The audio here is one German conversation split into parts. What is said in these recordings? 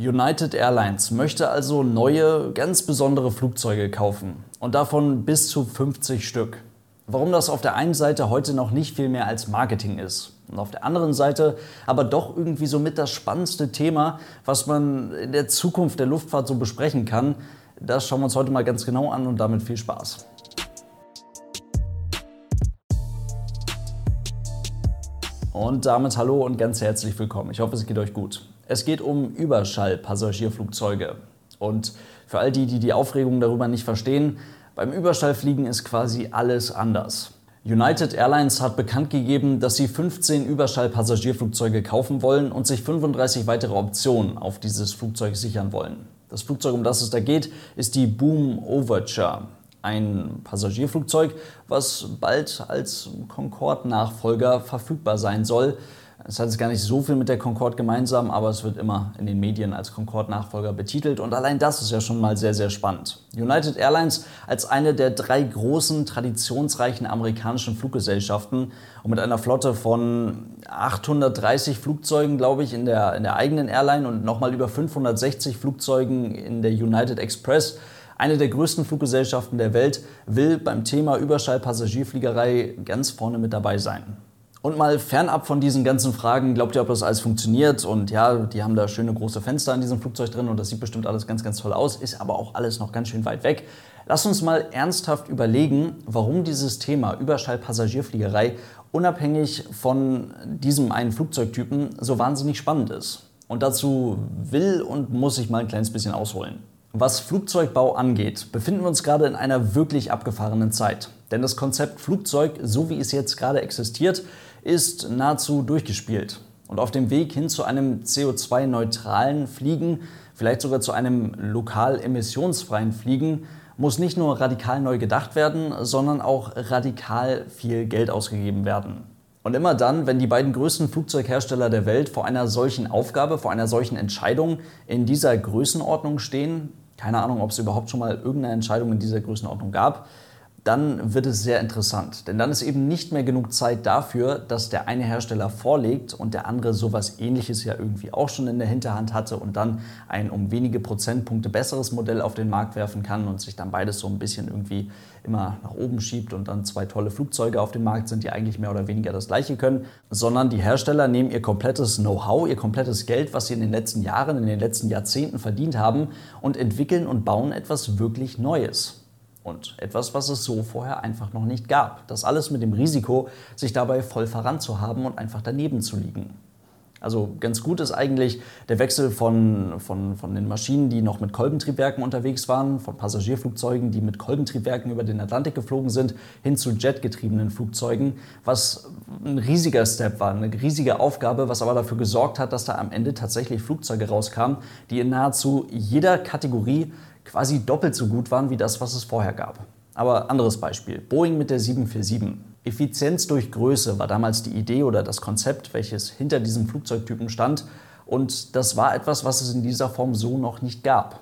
United Airlines möchte also neue, ganz besondere Flugzeuge kaufen. Und davon bis zu 50 Stück. Warum das auf der einen Seite heute noch nicht viel mehr als Marketing ist. Und auf der anderen Seite aber doch irgendwie somit das spannendste Thema, was man in der Zukunft der Luftfahrt so besprechen kann. Das schauen wir uns heute mal ganz genau an und damit viel Spaß. Und damit hallo und ganz herzlich willkommen. Ich hoffe, es geht euch gut. Es geht um Überschallpassagierflugzeuge. Und für all die, die die Aufregung darüber nicht verstehen, beim Überschallfliegen ist quasi alles anders. United Airlines hat bekannt gegeben, dass sie 15 Überschallpassagierflugzeuge kaufen wollen und sich 35 weitere Optionen auf dieses Flugzeug sichern wollen. Das Flugzeug, um das es da geht, ist die Boom Overture, ein Passagierflugzeug, was bald als Concorde-Nachfolger verfügbar sein soll. Es hat jetzt gar nicht so viel mit der Concorde gemeinsam, aber es wird immer in den Medien als Concorde-Nachfolger betitelt und allein das ist ja schon mal sehr, sehr spannend. United Airlines als eine der drei großen, traditionsreichen amerikanischen Fluggesellschaften und mit einer Flotte von 830 Flugzeugen, glaube ich, in der, in der eigenen Airline und nochmal über 560 Flugzeugen in der United Express eine der größten Fluggesellschaften der Welt will beim Thema Überschallpassagierfliegerei ganz vorne mit dabei sein. Und mal fernab von diesen ganzen Fragen, glaubt ihr, ob das alles funktioniert? Und ja, die haben da schöne große Fenster in diesem Flugzeug drin und das sieht bestimmt alles ganz, ganz toll aus, ist aber auch alles noch ganz schön weit weg. Lasst uns mal ernsthaft überlegen, warum dieses Thema Überschallpassagierfliegerei unabhängig von diesem einen Flugzeugtypen so wahnsinnig spannend ist. Und dazu will und muss ich mal ein kleines bisschen ausholen. Was Flugzeugbau angeht, befinden wir uns gerade in einer wirklich abgefahrenen Zeit. Denn das Konzept Flugzeug, so wie es jetzt gerade existiert, ist nahezu durchgespielt. Und auf dem Weg hin zu einem CO2-neutralen Fliegen, vielleicht sogar zu einem lokal emissionsfreien Fliegen, muss nicht nur radikal neu gedacht werden, sondern auch radikal viel Geld ausgegeben werden. Und immer dann, wenn die beiden größten Flugzeughersteller der Welt vor einer solchen Aufgabe, vor einer solchen Entscheidung in dieser Größenordnung stehen, keine Ahnung, ob es überhaupt schon mal irgendeine Entscheidung in dieser Größenordnung gab, dann wird es sehr interessant. Denn dann ist eben nicht mehr genug Zeit dafür, dass der eine Hersteller vorlegt und der andere sowas ähnliches ja irgendwie auch schon in der Hinterhand hatte und dann ein um wenige Prozentpunkte besseres Modell auf den Markt werfen kann und sich dann beides so ein bisschen irgendwie immer nach oben schiebt und dann zwei tolle Flugzeuge auf dem Markt sind, die eigentlich mehr oder weniger das gleiche können, sondern die Hersteller nehmen ihr komplettes Know-how, ihr komplettes Geld, was sie in den letzten Jahren, in den letzten Jahrzehnten verdient haben und entwickeln und bauen etwas wirklich Neues. Und etwas, was es so vorher einfach noch nicht gab. Das alles mit dem Risiko, sich dabei voll voranzuhaben und einfach daneben zu liegen. Also ganz gut ist eigentlich der Wechsel von, von, von den Maschinen, die noch mit Kolbentriebwerken unterwegs waren, von Passagierflugzeugen, die mit Kolbentriebwerken über den Atlantik geflogen sind, hin zu jetgetriebenen Flugzeugen, was ein riesiger Step war, eine riesige Aufgabe, was aber dafür gesorgt hat, dass da am Ende tatsächlich Flugzeuge rauskamen, die in nahezu jeder Kategorie quasi doppelt so gut waren wie das, was es vorher gab. Aber anderes Beispiel. Boeing mit der 747. Effizienz durch Größe war damals die Idee oder das Konzept, welches hinter diesem Flugzeugtypen stand. Und das war etwas, was es in dieser Form so noch nicht gab.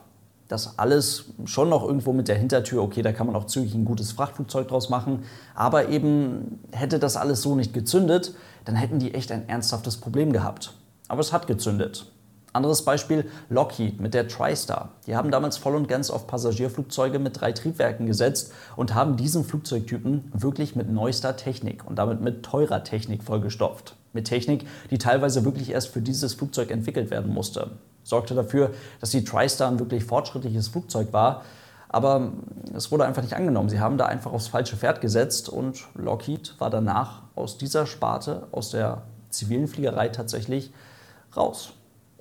Das alles schon noch irgendwo mit der Hintertür, okay, da kann man auch zügig ein gutes Frachtflugzeug draus machen. Aber eben hätte das alles so nicht gezündet, dann hätten die echt ein ernsthaftes Problem gehabt. Aber es hat gezündet. Anderes Beispiel Lockheed mit der TriStar. Die haben damals voll und ganz auf Passagierflugzeuge mit drei Triebwerken gesetzt und haben diesen Flugzeugtypen wirklich mit neuester Technik und damit mit teurer Technik vollgestopft. Mit Technik, die teilweise wirklich erst für dieses Flugzeug entwickelt werden musste. Sorgte dafür, dass die TriStar ein wirklich fortschrittliches Flugzeug war, aber es wurde einfach nicht angenommen. Sie haben da einfach aufs falsche Pferd gesetzt und Lockheed war danach aus dieser Sparte, aus der zivilen Fliegerei tatsächlich raus.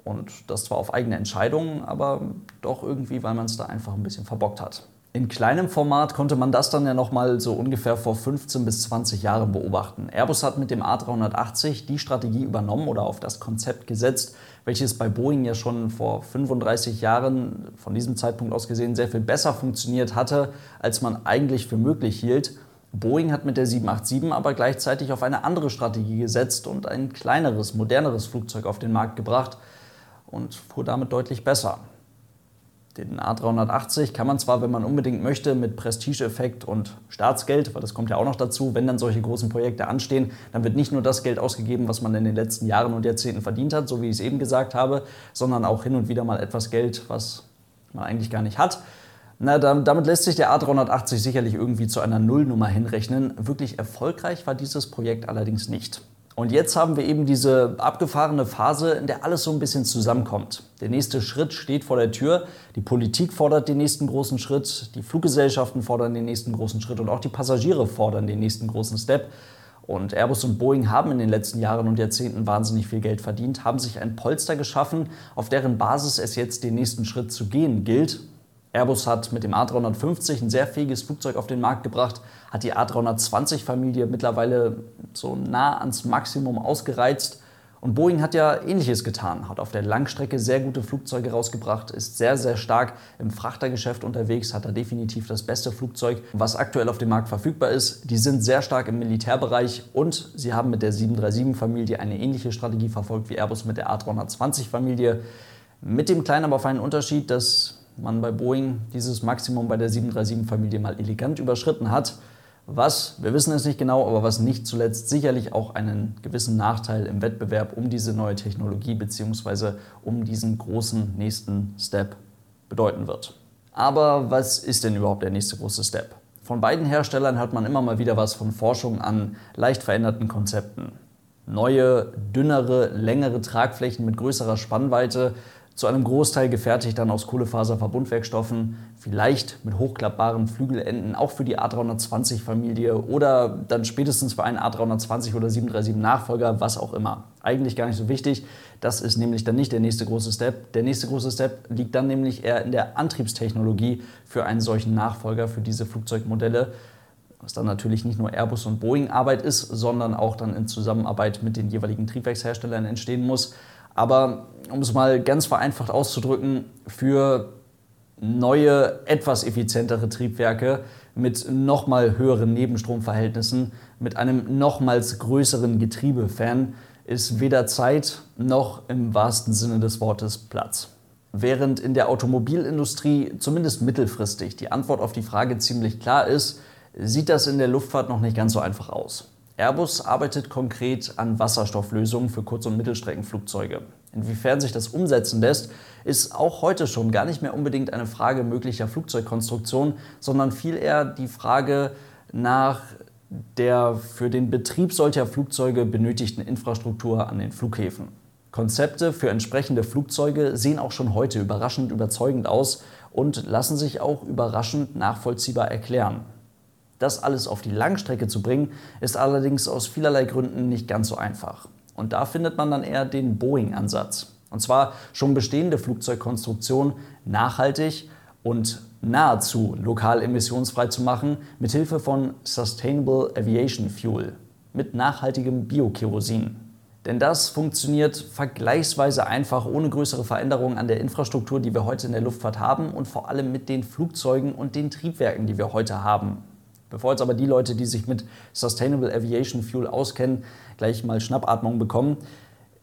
Und das zwar auf eigene Entscheidung, aber doch irgendwie, weil man es da einfach ein bisschen verbockt hat. In kleinem Format konnte man das dann ja nochmal so ungefähr vor 15 bis 20 Jahren beobachten. Airbus hat mit dem A380 die Strategie übernommen oder auf das Konzept gesetzt, welches bei Boeing ja schon vor 35 Jahren von diesem Zeitpunkt aus gesehen sehr viel besser funktioniert hatte, als man eigentlich für möglich hielt. Boeing hat mit der 787 aber gleichzeitig auf eine andere Strategie gesetzt und ein kleineres, moderneres Flugzeug auf den Markt gebracht, und fuhr damit deutlich besser. Den A380 kann man zwar, wenn man unbedingt möchte, mit Prestigeeffekt und Staatsgeld, weil das kommt ja auch noch dazu, wenn dann solche großen Projekte anstehen, dann wird nicht nur das Geld ausgegeben, was man in den letzten Jahren und Jahrzehnten verdient hat, so wie ich es eben gesagt habe, sondern auch hin und wieder mal etwas Geld, was man eigentlich gar nicht hat. Na, damit lässt sich der A380 sicherlich irgendwie zu einer Nullnummer hinrechnen. Wirklich erfolgreich war dieses Projekt allerdings nicht. Und jetzt haben wir eben diese abgefahrene Phase, in der alles so ein bisschen zusammenkommt. Der nächste Schritt steht vor der Tür. Die Politik fordert den nächsten großen Schritt, die Fluggesellschaften fordern den nächsten großen Schritt und auch die Passagiere fordern den nächsten großen Step. Und Airbus und Boeing haben in den letzten Jahren und Jahrzehnten wahnsinnig viel Geld verdient, haben sich ein Polster geschaffen, auf deren Basis es jetzt den nächsten Schritt zu gehen gilt. Airbus hat mit dem A350 ein sehr fähiges Flugzeug auf den Markt gebracht, hat die A320-Familie mittlerweile so nah ans Maximum ausgereizt. Und Boeing hat ja ähnliches getan, hat auf der Langstrecke sehr gute Flugzeuge rausgebracht, ist sehr, sehr stark im Frachtergeschäft unterwegs, hat da definitiv das beste Flugzeug, was aktuell auf dem Markt verfügbar ist. Die sind sehr stark im Militärbereich und sie haben mit der 737-Familie eine ähnliche Strategie verfolgt wie Airbus mit der A320-Familie. Mit dem kleinen, aber feinen Unterschied, dass man bei Boeing dieses Maximum bei der 737-Familie mal elegant überschritten hat. Was, wir wissen es nicht genau, aber was nicht zuletzt sicherlich auch einen gewissen Nachteil im Wettbewerb um diese neue Technologie bzw. um diesen großen nächsten Step bedeuten wird. Aber was ist denn überhaupt der nächste große Step? Von beiden Herstellern hört man immer mal wieder was von Forschung an leicht veränderten Konzepten. Neue, dünnere, längere Tragflächen mit größerer Spannweite zu einem Großteil gefertigt dann aus Kohlefaserverbundwerkstoffen, vielleicht mit hochklappbaren Flügelenden, auch für die A320-Familie oder dann spätestens für einen A320 oder 737-Nachfolger, was auch immer. Eigentlich gar nicht so wichtig. Das ist nämlich dann nicht der nächste große Step. Der nächste große Step liegt dann nämlich eher in der Antriebstechnologie für einen solchen Nachfolger, für diese Flugzeugmodelle was dann natürlich nicht nur Airbus und Boeing Arbeit ist, sondern auch dann in Zusammenarbeit mit den jeweiligen Triebwerksherstellern entstehen muss. Aber um es mal ganz vereinfacht auszudrücken, für neue, etwas effizientere Triebwerke mit nochmal höheren Nebenstromverhältnissen, mit einem nochmals größeren Getriebefan ist weder Zeit noch im wahrsten Sinne des Wortes Platz. Während in der Automobilindustrie zumindest mittelfristig die Antwort auf die Frage ziemlich klar ist, sieht das in der Luftfahrt noch nicht ganz so einfach aus. Airbus arbeitet konkret an Wasserstofflösungen für Kurz- und Mittelstreckenflugzeuge. Inwiefern sich das umsetzen lässt, ist auch heute schon gar nicht mehr unbedingt eine Frage möglicher Flugzeugkonstruktion, sondern viel eher die Frage nach der für den Betrieb solcher Flugzeuge benötigten Infrastruktur an den Flughäfen. Konzepte für entsprechende Flugzeuge sehen auch schon heute überraschend überzeugend aus und lassen sich auch überraschend nachvollziehbar erklären. Das alles auf die Langstrecke zu bringen, ist allerdings aus vielerlei Gründen nicht ganz so einfach. Und da findet man dann eher den Boeing-Ansatz. Und zwar schon bestehende Flugzeugkonstruktionen nachhaltig und nahezu lokal emissionsfrei zu machen, mit Hilfe von Sustainable Aviation Fuel, mit nachhaltigem Biokerosin. Denn das funktioniert vergleichsweise einfach ohne größere Veränderungen an der Infrastruktur, die wir heute in der Luftfahrt haben und vor allem mit den Flugzeugen und den Triebwerken, die wir heute haben. Bevor jetzt aber die Leute, die sich mit Sustainable Aviation Fuel auskennen, gleich mal Schnappatmung bekommen.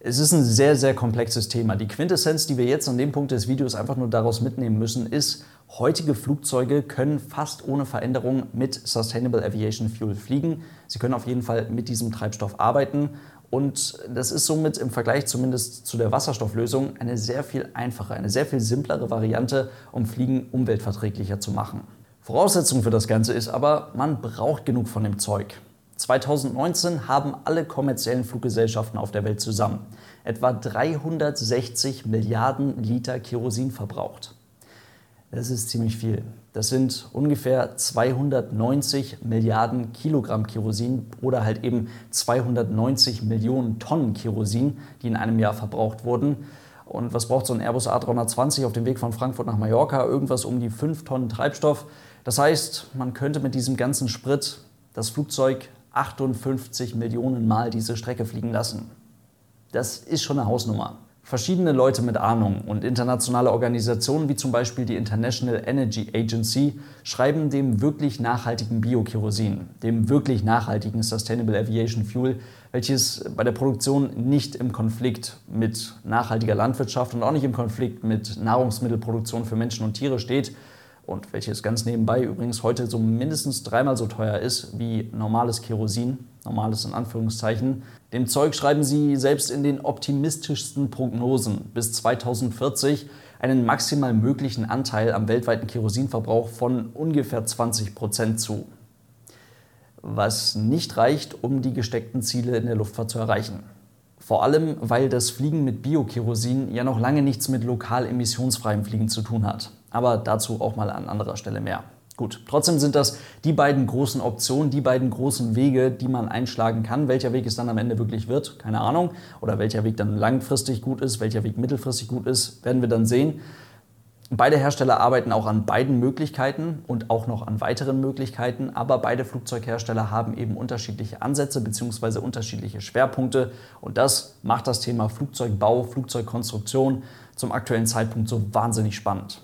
Es ist ein sehr, sehr komplexes Thema. Die Quintessenz, die wir jetzt an dem Punkt des Videos einfach nur daraus mitnehmen müssen, ist, heutige Flugzeuge können fast ohne Veränderung mit Sustainable Aviation Fuel fliegen. Sie können auf jeden Fall mit diesem Treibstoff arbeiten. Und das ist somit im Vergleich zumindest zu der Wasserstofflösung eine sehr viel einfache, eine sehr viel simplere Variante, um Fliegen umweltverträglicher zu machen. Voraussetzung für das Ganze ist aber, man braucht genug von dem Zeug. 2019 haben alle kommerziellen Fluggesellschaften auf der Welt zusammen etwa 360 Milliarden Liter Kerosin verbraucht. Das ist ziemlich viel. Das sind ungefähr 290 Milliarden Kilogramm Kerosin oder halt eben 290 Millionen Tonnen Kerosin, die in einem Jahr verbraucht wurden. Und was braucht so ein Airbus A320 auf dem Weg von Frankfurt nach Mallorca? Irgendwas um die 5 Tonnen Treibstoff. Das heißt, man könnte mit diesem ganzen Sprit das Flugzeug 58 Millionen Mal diese Strecke fliegen lassen. Das ist schon eine Hausnummer. Verschiedene Leute mit Ahnung und internationale Organisationen wie zum Beispiel die International Energy Agency schreiben dem wirklich nachhaltigen Biokerosin, dem wirklich nachhaltigen Sustainable Aviation Fuel, welches bei der Produktion nicht im Konflikt mit nachhaltiger Landwirtschaft und auch nicht im Konflikt mit Nahrungsmittelproduktion für Menschen und Tiere steht, und welches ganz nebenbei übrigens heute so mindestens dreimal so teuer ist wie normales Kerosin, normales in Anführungszeichen. Dem Zeug schreiben sie selbst in den optimistischsten Prognosen bis 2040 einen maximal möglichen Anteil am weltweiten Kerosinverbrauch von ungefähr 20 Prozent zu. Was nicht reicht, um die gesteckten Ziele in der Luftfahrt zu erreichen. Vor allem, weil das Fliegen mit Biokerosin ja noch lange nichts mit lokal emissionsfreiem Fliegen zu tun hat. Aber dazu auch mal an anderer Stelle mehr. Gut, trotzdem sind das die beiden großen Optionen, die beiden großen Wege, die man einschlagen kann. Welcher Weg es dann am Ende wirklich wird, keine Ahnung. Oder welcher Weg dann langfristig gut ist, welcher Weg mittelfristig gut ist, werden wir dann sehen. Beide Hersteller arbeiten auch an beiden Möglichkeiten und auch noch an weiteren Möglichkeiten, aber beide Flugzeughersteller haben eben unterschiedliche Ansätze bzw. unterschiedliche Schwerpunkte und das macht das Thema Flugzeugbau, Flugzeugkonstruktion zum aktuellen Zeitpunkt so wahnsinnig spannend.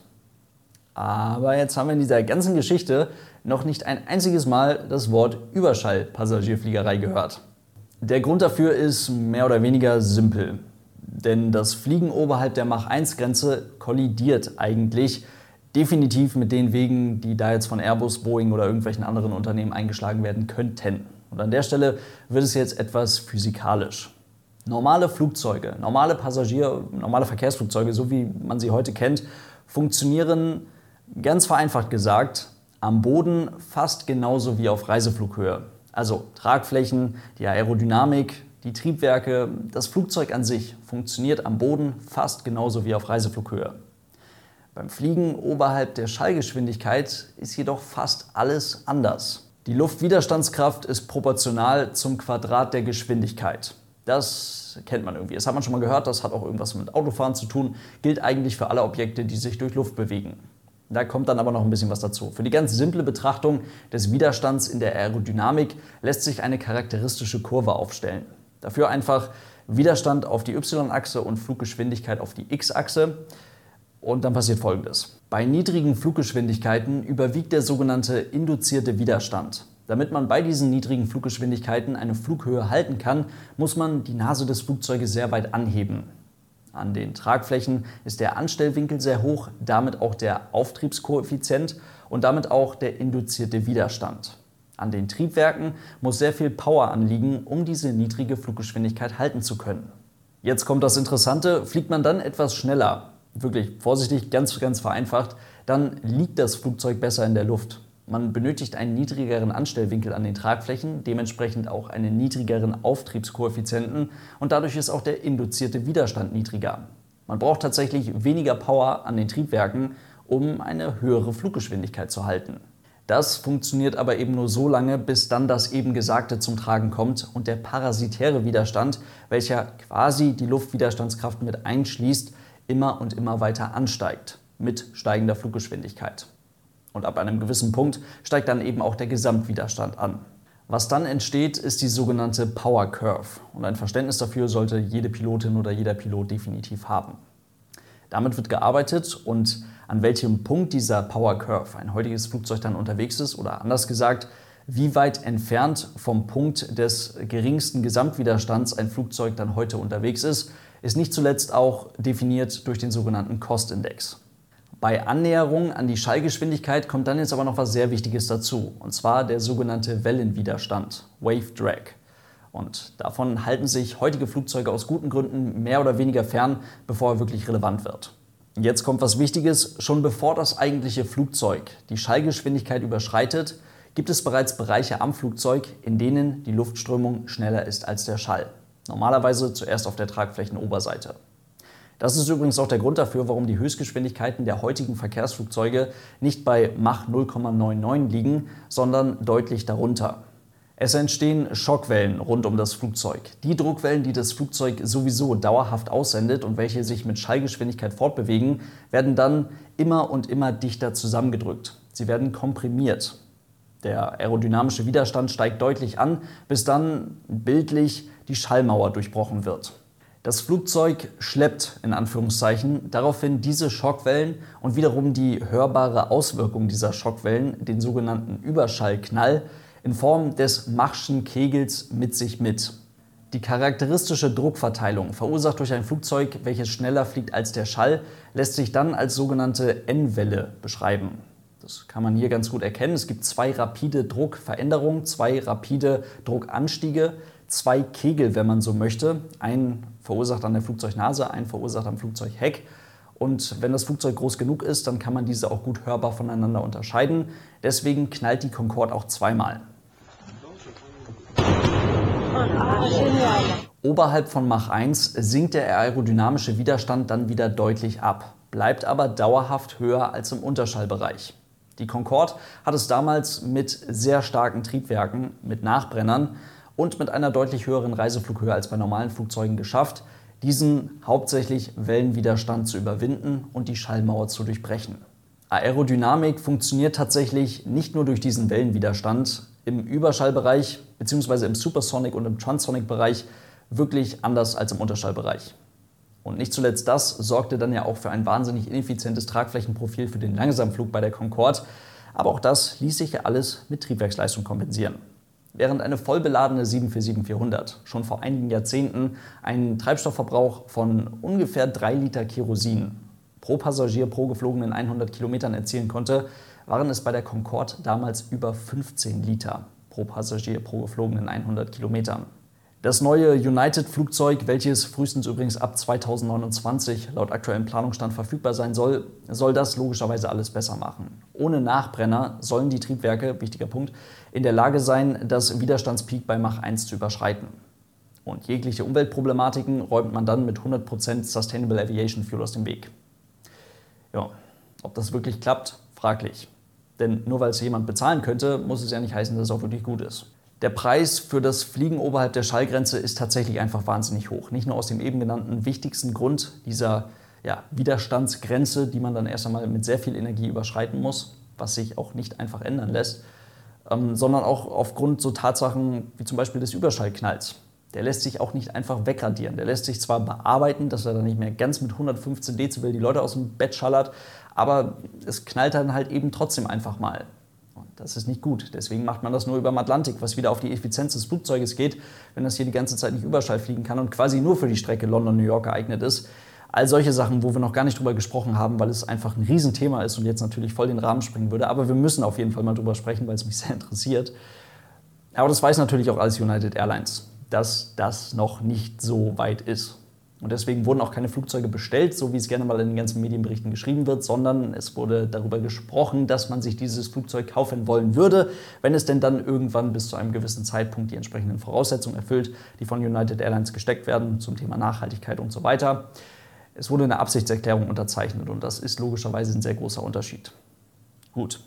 Aber jetzt haben wir in dieser ganzen Geschichte noch nicht ein einziges Mal das Wort Überschallpassagierfliegerei gehört. Der Grund dafür ist mehr oder weniger simpel. Denn das Fliegen oberhalb der Mach-1-Grenze kollidiert eigentlich definitiv mit den Wegen, die da jetzt von Airbus, Boeing oder irgendwelchen anderen Unternehmen eingeschlagen werden könnten. Und an der Stelle wird es jetzt etwas physikalisch. Normale Flugzeuge, normale Passagier, normale Verkehrsflugzeuge, so wie man sie heute kennt, funktionieren ganz vereinfacht gesagt am Boden fast genauso wie auf Reiseflughöhe. Also Tragflächen, die Aerodynamik, die Triebwerke, das Flugzeug an sich funktioniert am Boden fast genauso wie auf Reiseflughöhe. Beim Fliegen oberhalb der Schallgeschwindigkeit ist jedoch fast alles anders. Die Luftwiderstandskraft ist proportional zum Quadrat der Geschwindigkeit. Das kennt man irgendwie. Das hat man schon mal gehört, das hat auch irgendwas mit Autofahren zu tun, gilt eigentlich für alle Objekte, die sich durch Luft bewegen. Da kommt dann aber noch ein bisschen was dazu. Für die ganz simple Betrachtung des Widerstands in der Aerodynamik lässt sich eine charakteristische Kurve aufstellen. Dafür einfach Widerstand auf die y-Achse und Fluggeschwindigkeit auf die x-Achse. Und dann passiert Folgendes. Bei niedrigen Fluggeschwindigkeiten überwiegt der sogenannte induzierte Widerstand. Damit man bei diesen niedrigen Fluggeschwindigkeiten eine Flughöhe halten kann, muss man die Nase des Flugzeuges sehr weit anheben. An den Tragflächen ist der Anstellwinkel sehr hoch, damit auch der Auftriebskoeffizient und damit auch der induzierte Widerstand. An den Triebwerken muss sehr viel Power anliegen, um diese niedrige Fluggeschwindigkeit halten zu können. Jetzt kommt das Interessante, fliegt man dann etwas schneller, wirklich vorsichtig, ganz, ganz vereinfacht, dann liegt das Flugzeug besser in der Luft. Man benötigt einen niedrigeren Anstellwinkel an den Tragflächen, dementsprechend auch einen niedrigeren Auftriebskoeffizienten und dadurch ist auch der induzierte Widerstand niedriger. Man braucht tatsächlich weniger Power an den Triebwerken, um eine höhere Fluggeschwindigkeit zu halten. Das funktioniert aber eben nur so lange, bis dann das eben Gesagte zum Tragen kommt und der parasitäre Widerstand, welcher quasi die Luftwiderstandskraft mit einschließt, immer und immer weiter ansteigt mit steigender Fluggeschwindigkeit. Und ab einem gewissen Punkt steigt dann eben auch der Gesamtwiderstand an. Was dann entsteht, ist die sogenannte Power Curve. Und ein Verständnis dafür sollte jede Pilotin oder jeder Pilot definitiv haben. Damit wird gearbeitet und an welchem Punkt dieser Power Curve ein heutiges Flugzeug dann unterwegs ist oder anders gesagt, wie weit entfernt vom Punkt des geringsten Gesamtwiderstands ein Flugzeug dann heute unterwegs ist, ist nicht zuletzt auch definiert durch den sogenannten Cost-Index. Bei Annäherung an die Schallgeschwindigkeit kommt dann jetzt aber noch was sehr Wichtiges dazu, und zwar der sogenannte Wellenwiderstand, Wave Drag. Und davon halten sich heutige Flugzeuge aus guten Gründen mehr oder weniger fern, bevor er wirklich relevant wird. Jetzt kommt was Wichtiges. Schon bevor das eigentliche Flugzeug die Schallgeschwindigkeit überschreitet, gibt es bereits Bereiche am Flugzeug, in denen die Luftströmung schneller ist als der Schall. Normalerweise zuerst auf der Tragflächenoberseite. Das ist übrigens auch der Grund dafür, warum die Höchstgeschwindigkeiten der heutigen Verkehrsflugzeuge nicht bei Mach 0,99 liegen, sondern deutlich darunter. Es entstehen Schockwellen rund um das Flugzeug. Die Druckwellen, die das Flugzeug sowieso dauerhaft aussendet und welche sich mit Schallgeschwindigkeit fortbewegen, werden dann immer und immer dichter zusammengedrückt. Sie werden komprimiert. Der aerodynamische Widerstand steigt deutlich an, bis dann bildlich die Schallmauer durchbrochen wird. Das Flugzeug schleppt in Anführungszeichen daraufhin diese Schockwellen und wiederum die hörbare Auswirkung dieser Schockwellen, den sogenannten Überschallknall, in Form des Machschen Kegels mit sich mit. Die charakteristische Druckverteilung, verursacht durch ein Flugzeug, welches schneller fliegt als der Schall, lässt sich dann als sogenannte N-Welle beschreiben. Das kann man hier ganz gut erkennen. Es gibt zwei rapide Druckveränderungen, zwei rapide Druckanstiege, zwei Kegel, wenn man so möchte. Ein verursacht an der Flugzeugnase, ein verursacht am Flugzeugheck. Und wenn das Flugzeug groß genug ist, dann kann man diese auch gut hörbar voneinander unterscheiden. Deswegen knallt die Concorde auch zweimal. Oberhalb von Mach 1 sinkt der aerodynamische Widerstand dann wieder deutlich ab, bleibt aber dauerhaft höher als im Unterschallbereich. Die Concorde hat es damals mit sehr starken Triebwerken, mit Nachbrennern und mit einer deutlich höheren Reiseflughöhe als bei normalen Flugzeugen geschafft, diesen hauptsächlich Wellenwiderstand zu überwinden und die Schallmauer zu durchbrechen. Aerodynamik funktioniert tatsächlich nicht nur durch diesen Wellenwiderstand im Überschallbereich bzw. im Supersonic und im Transonic-Bereich wirklich anders als im Unterschallbereich. Und nicht zuletzt das sorgte dann ja auch für ein wahnsinnig ineffizientes Tragflächenprofil für den Langsamflug bei der Concorde. Aber auch das ließ sich ja alles mit Triebwerksleistung kompensieren. Während eine vollbeladene 747-400 schon vor einigen Jahrzehnten einen Treibstoffverbrauch von ungefähr 3 Liter Kerosin pro Passagier pro geflogenen 100 Kilometern erzielen konnte, waren es bei der Concorde damals über 15 Liter pro Passagier pro geflogenen 100 Kilometern. Das neue United-Flugzeug, welches frühestens übrigens ab 2029 laut aktuellem Planungsstand verfügbar sein soll, soll das logischerweise alles besser machen. Ohne Nachbrenner sollen die Triebwerke, wichtiger Punkt, in der Lage sein, das Widerstandspeak bei Mach 1 zu überschreiten. Und jegliche Umweltproblematiken räumt man dann mit 100% Sustainable Aviation Fuel aus dem Weg. Ja, ob das wirklich klappt, fraglich. Denn nur weil es jemand bezahlen könnte, muss es ja nicht heißen, dass es auch wirklich gut ist. Der Preis für das Fliegen oberhalb der Schallgrenze ist tatsächlich einfach wahnsinnig hoch. Nicht nur aus dem eben genannten wichtigsten Grund dieser ja, Widerstandsgrenze, die man dann erst einmal mit sehr viel Energie überschreiten muss, was sich auch nicht einfach ändern lässt, ähm, sondern auch aufgrund so Tatsachen wie zum Beispiel des Überschallknalls. Der lässt sich auch nicht einfach wegradieren. Der lässt sich zwar bearbeiten, dass er dann nicht mehr ganz mit 115 Dezibel die Leute aus dem Bett schallert, aber es knallt dann halt eben trotzdem einfach mal. Das ist nicht gut. Deswegen macht man das nur über dem Atlantik, was wieder auf die Effizienz des Flugzeuges geht, wenn das hier die ganze Zeit nicht Überschall fliegen kann und quasi nur für die Strecke London-New York geeignet ist. All solche Sachen, wo wir noch gar nicht drüber gesprochen haben, weil es einfach ein Riesenthema ist und jetzt natürlich voll den Rahmen springen würde. Aber wir müssen auf jeden Fall mal drüber sprechen, weil es mich sehr interessiert. Aber das weiß natürlich auch alles United Airlines, dass das noch nicht so weit ist. Und deswegen wurden auch keine Flugzeuge bestellt, so wie es gerne mal in den ganzen Medienberichten geschrieben wird, sondern es wurde darüber gesprochen, dass man sich dieses Flugzeug kaufen wollen würde, wenn es denn dann irgendwann bis zu einem gewissen Zeitpunkt die entsprechenden Voraussetzungen erfüllt, die von United Airlines gesteckt werden zum Thema Nachhaltigkeit und so weiter. Es wurde eine Absichtserklärung unterzeichnet und das ist logischerweise ein sehr großer Unterschied. Gut,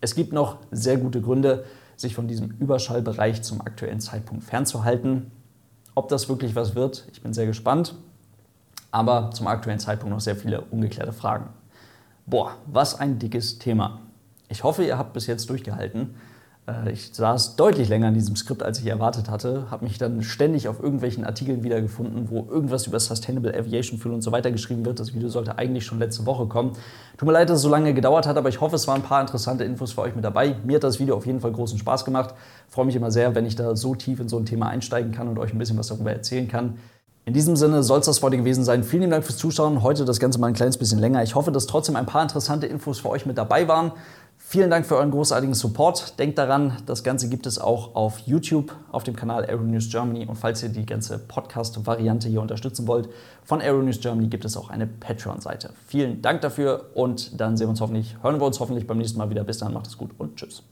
es gibt noch sehr gute Gründe, sich von diesem Überschallbereich zum aktuellen Zeitpunkt fernzuhalten. Ob das wirklich was wird, ich bin sehr gespannt aber zum aktuellen Zeitpunkt noch sehr viele ungeklärte Fragen. Boah, was ein dickes Thema. Ich hoffe, ihr habt bis jetzt durchgehalten. Äh, ich saß deutlich länger in diesem Skript, als ich erwartet hatte, habe mich dann ständig auf irgendwelchen Artikeln wiedergefunden, wo irgendwas über Sustainable Aviation Fuel und so weiter geschrieben wird. Das Video sollte eigentlich schon letzte Woche kommen. Tut mir leid, dass es so lange gedauert hat, aber ich hoffe, es waren ein paar interessante Infos für euch mit dabei. Mir hat das Video auf jeden Fall großen Spaß gemacht. Ich freue mich immer sehr, wenn ich da so tief in so ein Thema einsteigen kann und euch ein bisschen was darüber erzählen kann. In diesem Sinne soll es das heute gewesen sein. Vielen Dank fürs Zuschauen. Heute das Ganze mal ein kleines bisschen länger. Ich hoffe, dass trotzdem ein paar interessante Infos für euch mit dabei waren. Vielen Dank für euren großartigen Support. Denkt daran, das Ganze gibt es auch auf YouTube, auf dem Kanal Aeronews Germany. Und falls ihr die ganze Podcast-Variante hier unterstützen wollt, von Aeronews Germany gibt es auch eine Patreon-Seite. Vielen Dank dafür und dann sehen wir uns hoffentlich, hören wir uns hoffentlich beim nächsten Mal wieder. Bis dann, macht es gut und tschüss.